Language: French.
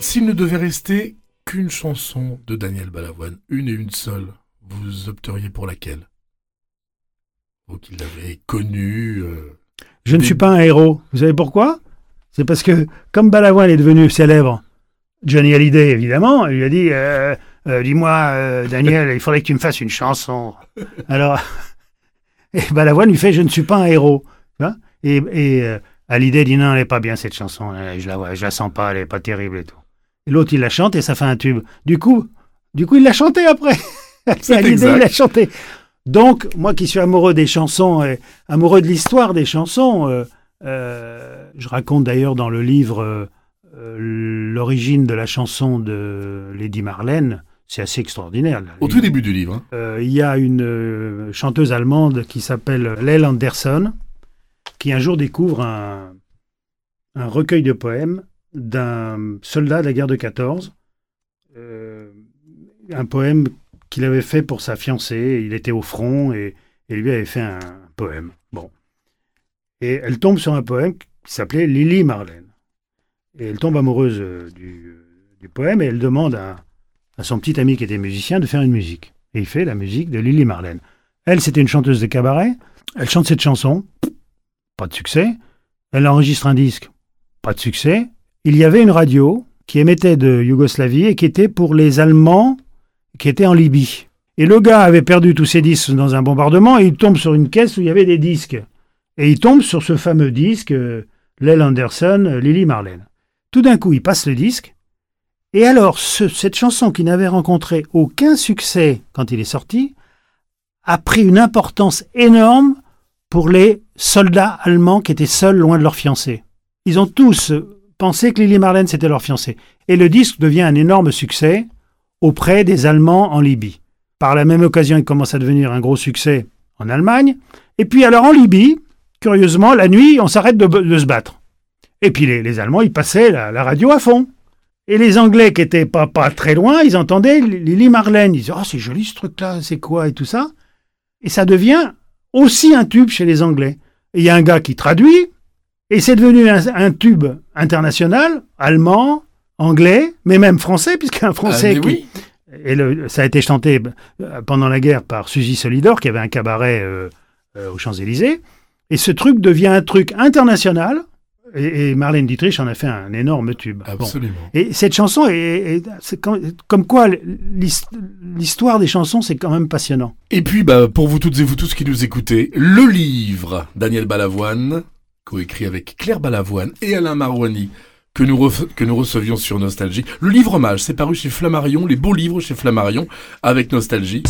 S'il ne devait rester qu'une chanson de Daniel Balavoine, une et une seule, vous opteriez pour laquelle? Vous qui l'avez connu. euh, Je ne suis pas un héros. Vous savez pourquoi? C'est parce que, comme Balavoine est devenu célèbre, Johnny Hallyday, évidemment, il lui a dit euh, euh, Dis-moi, euh, Daniel, il faudrait que tu me fasses une chanson. Alors, et Balavoine lui fait Je ne suis pas un héros. Et euh, Hallyday dit Non, elle n'est pas bien cette chanson. Euh, Je la, vois, je la sens pas, elle n'est pas terrible et tout. Et l'autre, il la chante et ça fait un tube. Du coup, du coup il l'a chanté après. C'est Hallyday, exact. il l'a chanté. Donc, moi qui suis amoureux des chansons et amoureux de l'histoire des chansons, euh, euh, je raconte d'ailleurs dans le livre euh, euh, l'origine de la chanson de Lady Marlène. C'est assez extraordinaire. là. Au tout début du livre. hein. Euh, il y a une euh, chanteuse allemande qui s'appelle Lelle Anderson, qui un jour découvre un, recueil de poèmes d'un soldat de la guerre de 14. Euh, un poème qu'il avait fait pour sa fiancée. Il était au front et, lui avait fait un poème. Bon. Et elle tombe sur un poème qui s'appelait Lily Marlène. Et elle tombe amoureuse euh, du, du poème et elle demande à, à son petit ami qui était musicien de faire une musique. Et il fait la musique de Lily Marlène. Elle, c'était une chanteuse de cabaret. Elle chante cette chanson. Pas de succès. Elle enregistre un disque. Pas de succès. Il y avait une radio qui émettait de Yougoslavie et qui était pour les Allemands qui étaient en Libye. Et le gars avait perdu tous ses disques dans un bombardement et il tombe sur une caisse où il y avait des disques. Et il tombe sur ce fameux disque, euh, Lel Anderson, euh, Lily Marlène. Tout d'un coup, il passe le disque. Et alors, ce- cette chanson qui n'avait rencontré aucun succès quand il est sorti, a pris une importance énorme pour les soldats allemands qui étaient seuls loin de leur fiancée. Ils ont tous pensé que Lily Marlène c'était leur fiancée. Et le disque devient un énorme succès auprès des Allemands en Libye. Par la même occasion, il commence à devenir un gros succès en Allemagne. Et puis alors en Libye, curieusement, la nuit, on s'arrête de, se battre. Et puis les, Allemands, ils passaient la, la radio à fond. Et les Anglais qui étaient pas, pas très loin, ils entendaient Lily Marlène. Ils disaient Oh, c'est joli ce truc-là, c'est quoi Et tout ça. Et ça devient aussi un tube chez les Anglais. Il y a un gars qui traduit, et c'est devenu un, un tube international, allemand, anglais, mais même français, puisqu'un Français Ah, qui, oui. et le- ça a été chanté euh, pendant la guerre par Suzy Solidor, qui avait un cabaret euh, euh, aux Champs-Élysées. Et ce truc devient un truc international. Et, et Marlène Dietrich en a fait un énorme tube. Bon. Absolument. Et cette chanson, est, comme, comme quoi l'his- l'histoire des chansons, c'est quand même passionnant. Et puis, bah, pour vous toutes et vous tous qui nous écoutez, le livre Daniel Balavoine, coécrit avec Claire Balavoine et Alain Marouani, que nous, que nous recevions sur Nostalgie. Le livre hommage, c'est paru chez Flammarion, les beaux livres chez Flammarion, avec. Nostalgie.